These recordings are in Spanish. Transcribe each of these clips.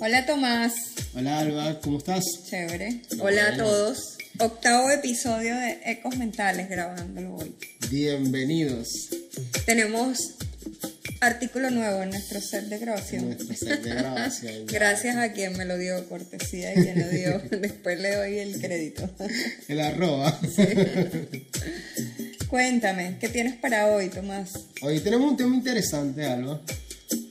Hola Tomás. Hola Alba, ¿cómo estás? Chévere. Hola a todos. Octavo episodio de Ecos Mentales grabándolo hoy. Bienvenidos. Tenemos artículo nuevo en nuestro set de grabación. Nuestro set de grabación. Gracias a quien me lo dio, cortesía y quien lo dio. Después le doy el crédito. El arroba. Cuéntame, ¿qué tienes para hoy, Tomás? Hoy tenemos un tema interesante, Alba,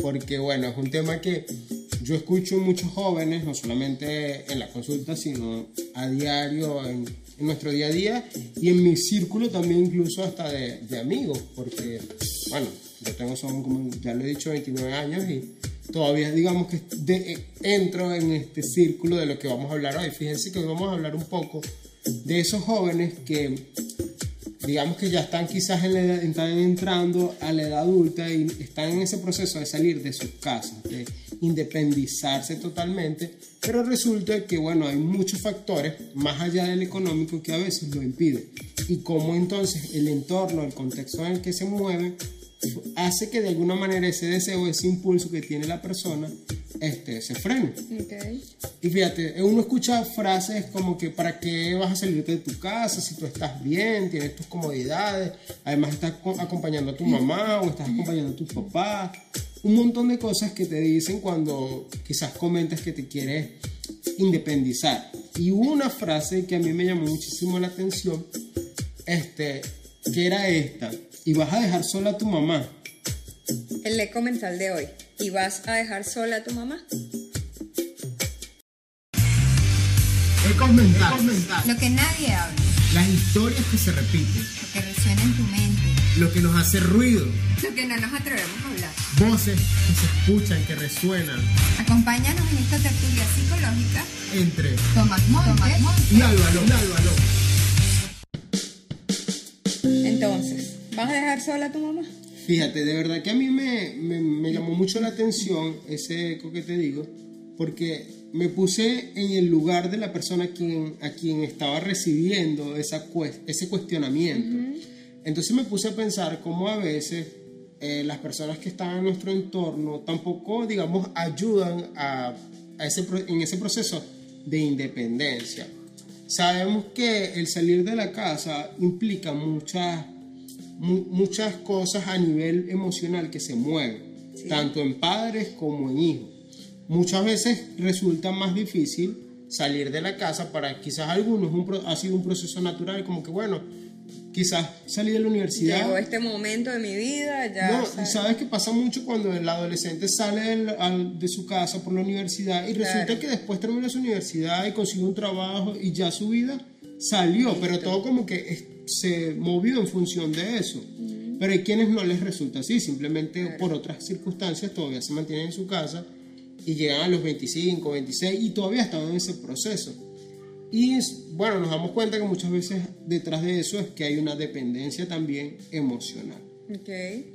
porque bueno, es un tema que yo escucho muchos jóvenes, no solamente en la consulta, sino a diario, en, nuestro día a día y en mi círculo también incluso hasta de, de amigos, porque bueno, yo tengo, son como ya lo he dicho, 29 años y todavía digamos que de, entro en este círculo de lo que vamos a hablar hoy. Fíjense que hoy vamos a hablar un poco de esos jóvenes que digamos que ya están quizás en la están entrando a la edad adulta y están en ese proceso de salir de sus casas, independizarse totalmente, pero resulta que, bueno, hay muchos factores más allá del económico que a veces lo impiden. Y cómo entonces el entorno, el contexto en el que se mueve, hace que de alguna manera ese deseo, ese impulso que tiene la persona, este, se frene. Y fíjate, uno escucha frases como que para qué vas a salirte de tu casa si tú estás bien, tienes tus comodidades, además estás acompañando a tu mamá o estás acompañando a tu papá, un montón de cosas que te dicen cuando quizás comentas que te quieres independizar. Y hubo una frase que a mí me llamó muchísimo la atención, este, que era esta y vas a dejar sola a tu mamá. El eco mental de hoy. ¿Y vas a dejar sola a tu mamá? Eco mental. Lo que nadie habla. Las historias que se repiten. Lo que resuena en tu mente. Lo que nos hace ruido. Lo que no nos atrevemos a hablar. Voces que se escuchan, que resuenan. Acompáñanos en esta tertulia psicológica entre Tomás Montes, y Álvaro. Entonces, ¿vas a dejar sola a tu mamá? Fíjate, de verdad que a mí me, me, llamó mucho la atención ese eco que te digo, porque me puse en el lugar de la persona a quien, a quien estaba recibiendo esa, ese cuestionamiento. Entonces me puse a pensar cómo a veces eh, las personas que están en nuestro entorno tampoco, digamos, ayudan a, a ese, en ese proceso de independencia. Sabemos que el salir de la casa implica muchas, muchas cosas a nivel emocional que se mueven, tanto en padres como en hijos. Muchas veces resulta más difícil salir de la casa para quizás algunos ha sido un proceso natural, como que bueno, quizás salí de la universidad. Llegó este momento de mi vida, ya. No, sabes que pasa mucho cuando el adolescente sale de su casa por la universidad y resulta que después termina su universidad y consigue un trabajo y ya su vida salió, pero todo como que se movió en función de eso. Pero hay quienes no les resulta así, simplemente por otras circunstancias todavía se mantienen en su casa y llegan a los 25, 26 y todavía están en ese proceso. Y bueno, nos damos cuenta que muchas veces detrás de eso es que hay una dependencia también emocional. Okay.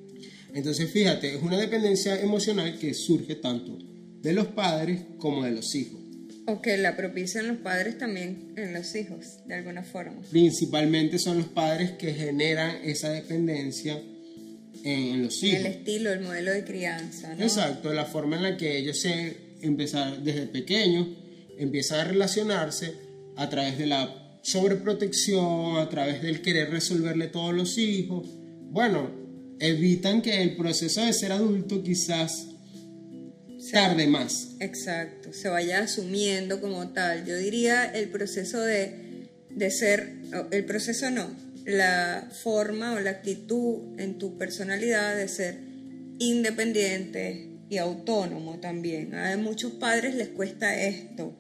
Entonces, fíjate, es una dependencia emocional que surge tanto de los padres como de los hijos. O que la propician los padres también en los hijos, de alguna forma. Principalmente son los padres que generan esa dependencia en, los hijos. El estilo, el modelo de crianza, ¿no? Exacto, la forma en la que ellos se empiezan desde pequeños, empiezan a relacionarse a través de la sobreprotección, a través del querer resolverle todos los hijos. Bueno, evitan que el proceso de ser adulto quizás tarde más. Exacto, se vaya asumiendo como tal. Yo diría el proceso de, de ser, el proceso no, la forma o la actitud en tu personalidad de ser independiente y autónomo también. A muchos padres les cuesta esto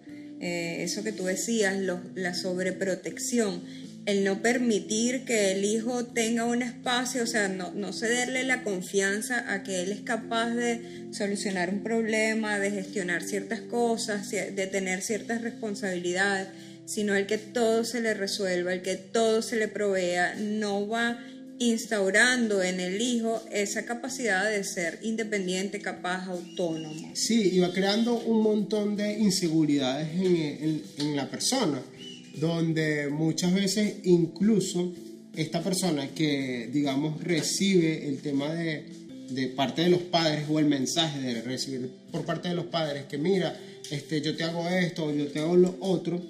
eh, eso que tú decías, la sobreprotección, el no permitir que el hijo tenga un espacio, o sea, no, no cederle la confianza a que él es capaz de solucionar un problema, de gestionar ciertas cosas, de tener ciertas responsabilidades, sino el que todo se le resuelva, el que todo se le provea, no va instaurando en el hijo esa capacidad de ser independiente, capaz, autónomo. Sí, y va creando un montón de inseguridades en, en, la persona, donde muchas veces incluso esta persona que, digamos, recibe el tema de, de parte de los padres o el mensaje de recibir por parte de los padres que mira, este, yo te hago esto, yo te hago lo otro,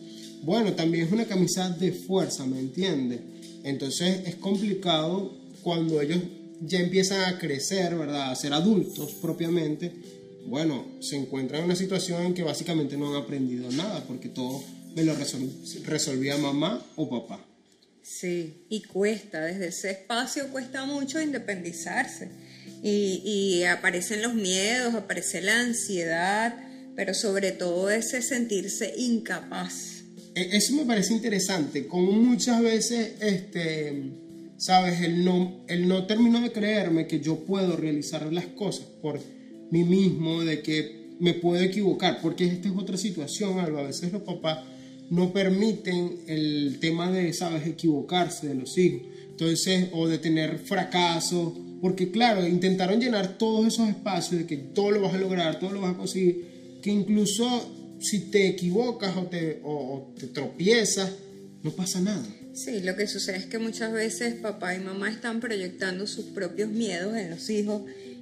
bueno, también es una camisa de fuerza, ¿me entiendes? Entonces es complicado cuando ellos ya empiezan a crecer, ¿verdad? A ser adultos propiamente, bueno, se encuentran en una situación en que básicamente no han aprendido nada, porque todo me lo resolvía mamá o papá. Sí, y cuesta, desde ese espacio cuesta mucho independizarse. Y, y aparecen los miedos, aparece la ansiedad, pero sobre todo ese sentirse incapaz. E, eso me parece interesante, como muchas veces, este, sabes, el no, el no termino de creerme que yo puedo realizar las cosas por mí mismo, de que me puedo equivocar, porque esta es otra situación, algo. A veces los papás no permiten el tema de, sabes, equivocarse de los hijos. Entonces, o de tener fracasos, porque claro, intentaron llenar todos esos espacios de que todo lo vas a lograr, todo lo vas a conseguir, que incluso si te equivocas o te, o te tropiezas, no pasa nada. Sí, lo que sucede es que muchas veces papá y mamá están proyectando sus propios miedos en los hijos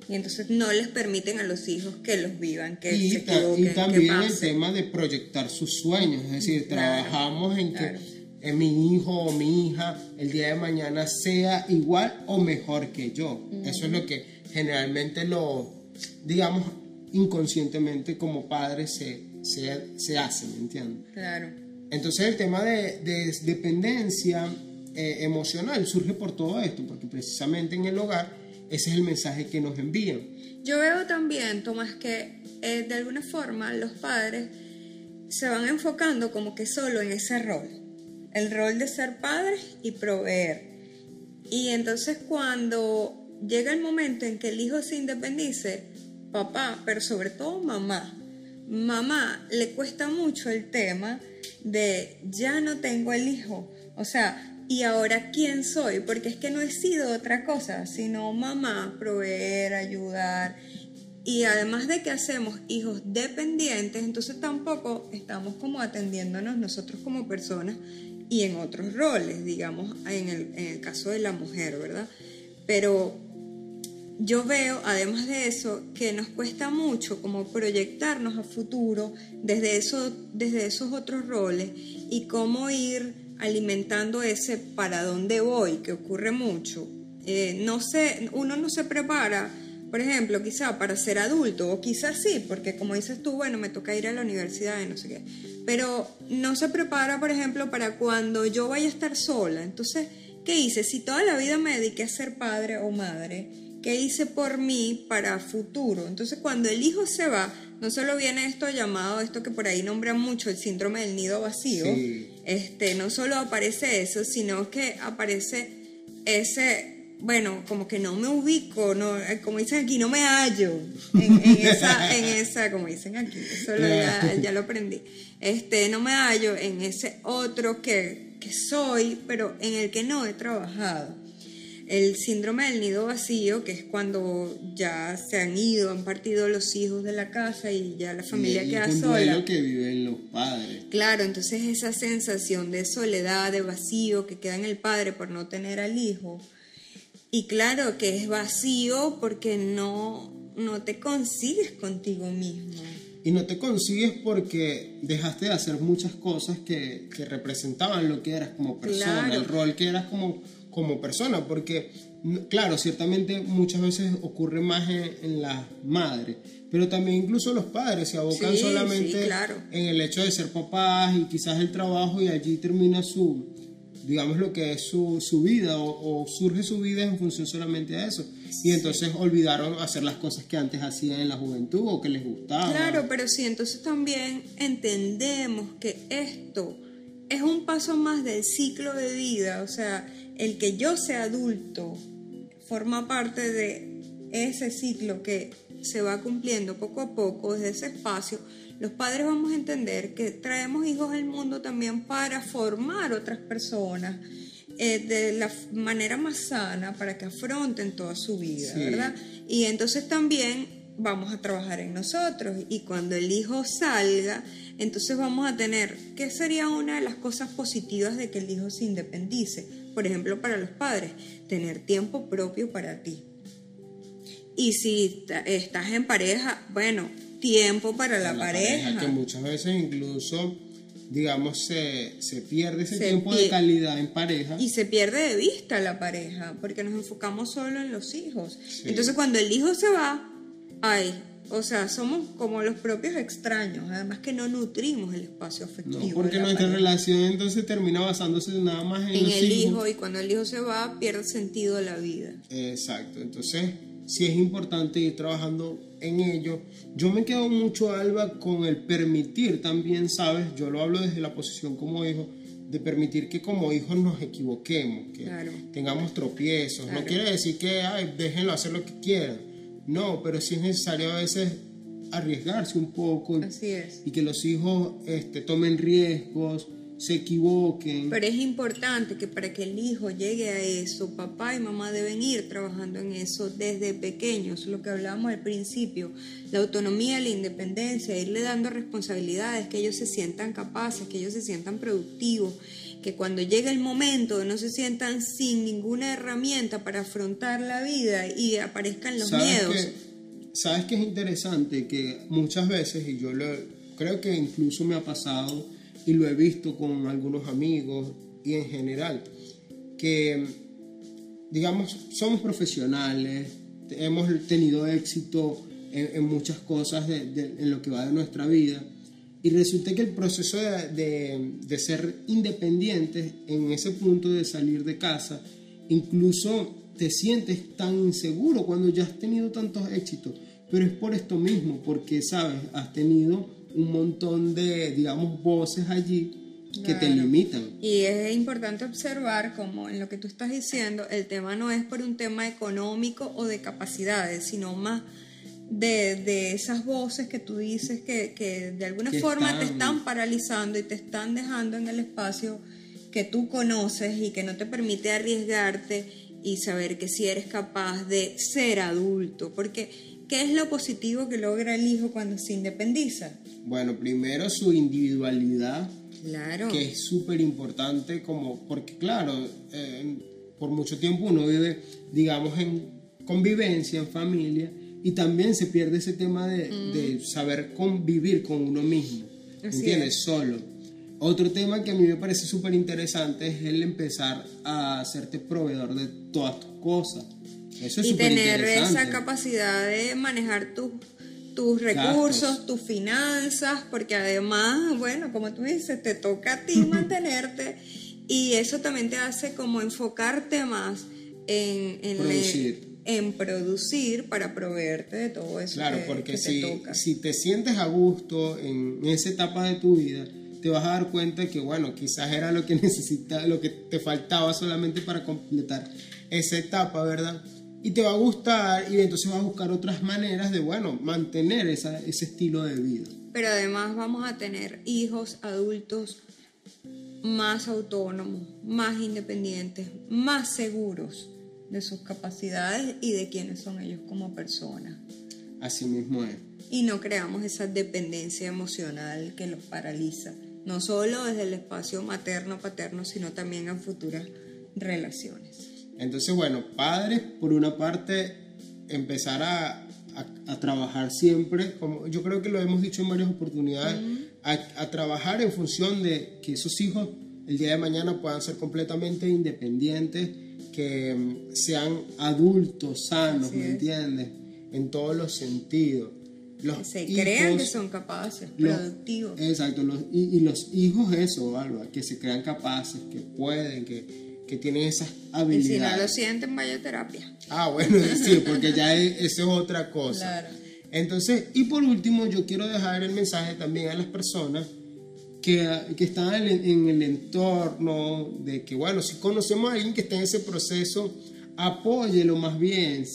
y entonces no les permiten a los hijos que los vivan, que y, se equivoquen, y también el tema de proyectar sus sueños, es decir, trabajamos en que mi hijo o mi hija el día de mañana sea igual o mejor que yo. Eso es lo que generalmente lo, digamos, inconscientemente como padres se, se, se hace, ¿me entiendes? Claro. Entonces el tema de, de dependencia eh, emocional surge por todo esto, porque precisamente en el hogar ese es el mensaje que nos envían. Yo veo también, Tomás, que eh, de alguna forma los padres se van enfocando como que solo en ese rol, el rol de ser padres y proveer. Y entonces cuando llega el momento en que el hijo se independice, papá, pero sobre todo mamá, mamá le cuesta mucho el tema de ya no tengo el hijo. O sea, y ahora quién soy, porque es que no he sido otra cosa, sino mamá, proveer, ayudar. Y además de que hacemos hijos dependientes, entonces tampoco estamos como atendiéndonos nosotros como personas y en otros roles, digamos, en el, en el caso de la mujer, ¿verdad? Pero yo veo, además de eso, que nos cuesta mucho como proyectarnos a futuro desde, eso, desde esos otros roles y cómo ir alimentando ese para dónde voy, que ocurre mucho. Eh, no sé, uno no se prepara, por ejemplo, quizá para ser adulto, o quizás sí, porque como dices tú, bueno, me toca ir a la universidad y no sé qué, pero no se prepara, por ejemplo, para cuando yo vaya a estar sola. Entonces, ¿qué hice? Si toda la vida me dediqué a ser padre o madre, ¿qué hice por mí para futuro? Entonces, cuando el hijo se va, no solo viene esto llamado, esto que por ahí nombran mucho, el síndrome del nido vacío, este, no solo aparece eso, sino que aparece ese, bueno, como que no me ubico, no, eh, como dicen aquí, no me hallo en, esa, en esa, como dicen aquí, eso ya, ya, lo aprendí, este, no me hallo en ese otro que, que soy, pero en el que no he trabajado el síndrome del nido vacío, que es cuando ya se han ido, han partido los hijos de la casa y ya la familia queda un sola. que viven los padres. Claro, entonces esa sensación de soledad, de vacío que queda en el padre por no tener al hijo. Y claro que es vacío porque no, no te consigues contigo mismo. Y no te consigues porque dejaste de hacer muchas cosas que, que representaban lo que eras como persona, el rol que eras como como persona, porque claro, ciertamente muchas veces ocurre más en, las madres, pero también incluso los padres se abocan solamente en el hecho de ser papás y quizás el trabajo y allí termina su, digamos lo que es su, su vida o, surge su vida en función solamente a eso. Y entonces olvidaron hacer las cosas que antes hacían en la juventud o que les gustaba. Claro, pero sí, entonces también entendemos que esto es un paso más del ciclo de vida, o sea, el que yo sea adulto forma parte de ese ciclo que se va cumpliendo poco a poco desde ese espacio, los padres vamos a entender que traemos hijos al mundo también para formar otras personas eh, de la manera más sana para que afronten toda su vida, ¿verdad? Y entonces también vamos a trabajar en nosotros y cuando el hijo salga, entonces vamos a tener, ¿qué sería una de las cosas positivas de que el hijo se independice? Por ejemplo, para los padres, tener tiempo propio para ti. Y si estás en pareja, bueno, tiempo para la, pareja. Que muchas veces incluso, digamos, se, se pierde ese Se tiempo de calidad en pareja. Y se pierde de vista la pareja, porque nos enfocamos solo en los hijos. Sí. Entonces cuando el hijo se va, ay, o sea, somos como los propios extraños, además que no nutrimos el espacio afectivo. No, porque nuestra pareja. relación entonces termina basándose nada más en, en los el hijos. hijo y cuando el hijo se va pierde sentido la vida. Exacto, entonces sí es importante ir trabajando en ello. Yo me quedo mucho, Alba, con el permitir también, ¿sabes? Yo lo hablo desde la posición como hijo, de permitir que como hijos nos equivoquemos, que Claro. tengamos tropiezos. Claro. No quiere decir que, ay, déjenlo hacer lo que quieran. No, pero sí es necesario a veces arriesgarse un poco y, Así es. y que los hijos este, tomen riesgos, se equivoquen. Pero es importante que para que el hijo llegue a eso, papá y mamá deben ir trabajando en eso desde pequeños, lo que hablábamos al principio, la autonomía, la independencia, irle dando responsabilidades, que ellos se sientan capaces, que ellos se sientan productivos, que cuando llegue el momento no se sientan sin ninguna herramienta para afrontar la vida y aparezcan los ¿Sabes miedos. que- Sabes que es interesante que muchas veces, y yo lo, creo que incluso me ha pasado y lo he visto con algunos amigos y en general, que digamos somos profesionales, hemos tenido éxito en, en muchas cosas de, de- en lo que va de nuestra vida. Y resulta que el proceso de, de- ser independientes en ese punto de salir de casa, incluso te sientes tan inseguro cuando ya has tenido tantos éxitos. Pero es por esto mismo, porque, ¿sabes? Has tenido un montón de, digamos, voces allí que te Claro. limitan. Y es importante observar como en lo que tú estás diciendo, el tema no es por un tema económico o de capacidades, sino más de, de esas voces que tú dices que, que de alguna Que forma te están- están paralizando y te están dejando en el espacio que tú conoces y que no te permite arriesgarte y saber que si eres capaz de ser adulto. Porque, ¿qué es lo positivo que logra el hijo cuando se independiza? Bueno, primero su individualidad, Claro. que es súper importante como porque claro eh, por mucho tiempo uno vive digamos en convivencia en familia y también se pierde ese tema de, de saber convivir con uno mismo Así ¿entiendes? es. solo otro tema que a mí me parece súper interesante es el empezar a hacerte proveedor de todas tus cosas eso es y tener esa capacidad de manejar tus tus recursos, tus finanzas, porque además, bueno, como tú dices, te toca a ti mantenerte y eso también te hace como enfocarte más en, en, le- Producir. en producir para proveerte de todo eso Claro, que, porque que si, te toca. si te sientes a gusto en esa etapa de tu vida, te vas a dar cuenta que, bueno, quizás era lo que necesitaba, lo que te faltaba solamente para completar esa etapa, ¿verdad? Y te va a gustar y entonces vas a buscar otras maneras de, bueno, mantener esa- ese estilo de vida. Pero además vamos a tener hijos adultos más autónomos, más independientes, más seguros de sus capacidades y de quiénes son ellos como personas. Así mismo es. Y no creamos esa dependencia emocional que los paraliza, no solo desde el espacio materno-paterno, sino también en futuras relaciones. Entonces, bueno, padres, por una parte, empezar a, a- a trabajar siempre, como yo creo que lo hemos dicho en varias oportunidades, a, a trabajar en función de que esos hijos el día de mañana puedan ser completamente independientes, que mm, sean adultos sanos, Así ¿me es. entiendes? En todos los sentidos. Los Que se hijos- crean que son capaces, los- productivos. Exacto, los- y, y los hijos eso, Alba, que se crean capaces, que pueden, que, que tienen esas Y habilidades. si no lo sienten, vaya a terapia. Ah, bueno, sí, porque ya es- eso es otra cosa. Claro. Entonces, y por último, yo quiero dejar el mensaje también a las personas que, que están en, el- en el entorno, de que, bueno, si conocemos a alguien que está en ese proceso, apóyelo más bien.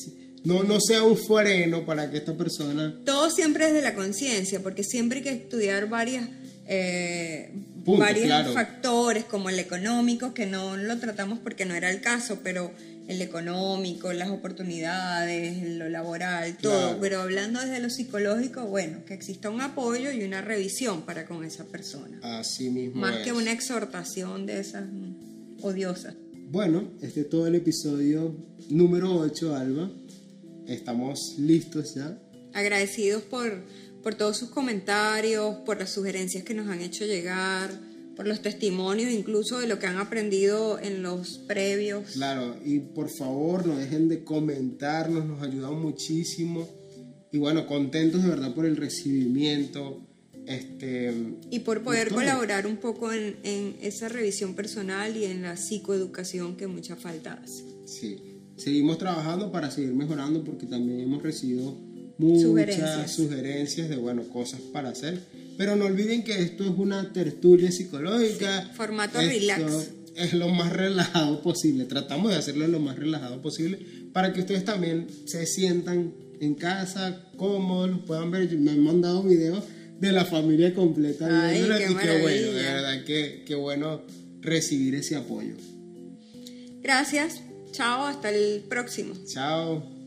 No, no sea un freno para que esta persona... Todo siempre es de la conciencia, porque siempre hay que estudiar varias, eh, Punto, varios claro. factores, como el económico, que no lo tratamos porque no era el caso, pero el económico, las oportunidades, lo laboral, todo. Claro. Pero hablando desde lo psicológico, bueno, que exista un apoyo y una revisión para con esa persona. Así mismo Más es. que una exhortación de esas odiosas. Bueno, este es todo el episodio número 8, Alba. estamos listos ya. Agradecidos por, por todos sus comentarios, por las sugerencias que nos han hecho llegar, por los testimonios incluso de lo que han aprendido en los previos. Claro, y por favor no dejen de comentarnos, nos ayudan muchísimo. Y bueno, contentos de verdad por el recibimiento. Este, y por poder colaborar un poco en, en esa revisión personal y en la psicoeducación que mucha falta hace. Sí, seguimos trabajando para seguir mejorando porque también hemos recibido muchas Sugerencias. sugerencias, de bueno, cosas para hacer. Pero no olviden que esto es una tertulia psicológica. Sí, formato Esto relax. Es lo más relajado posible. Tratamos de hacerlo lo más relajado posible para que ustedes también se sientan en casa, cómodos, puedan ver. Me han mandado videos de la familia completa Ay, qué y qué bueno, de verdad, qué bueno recibir ese apoyo. Gracias. Chao, hasta el próximo. Chao.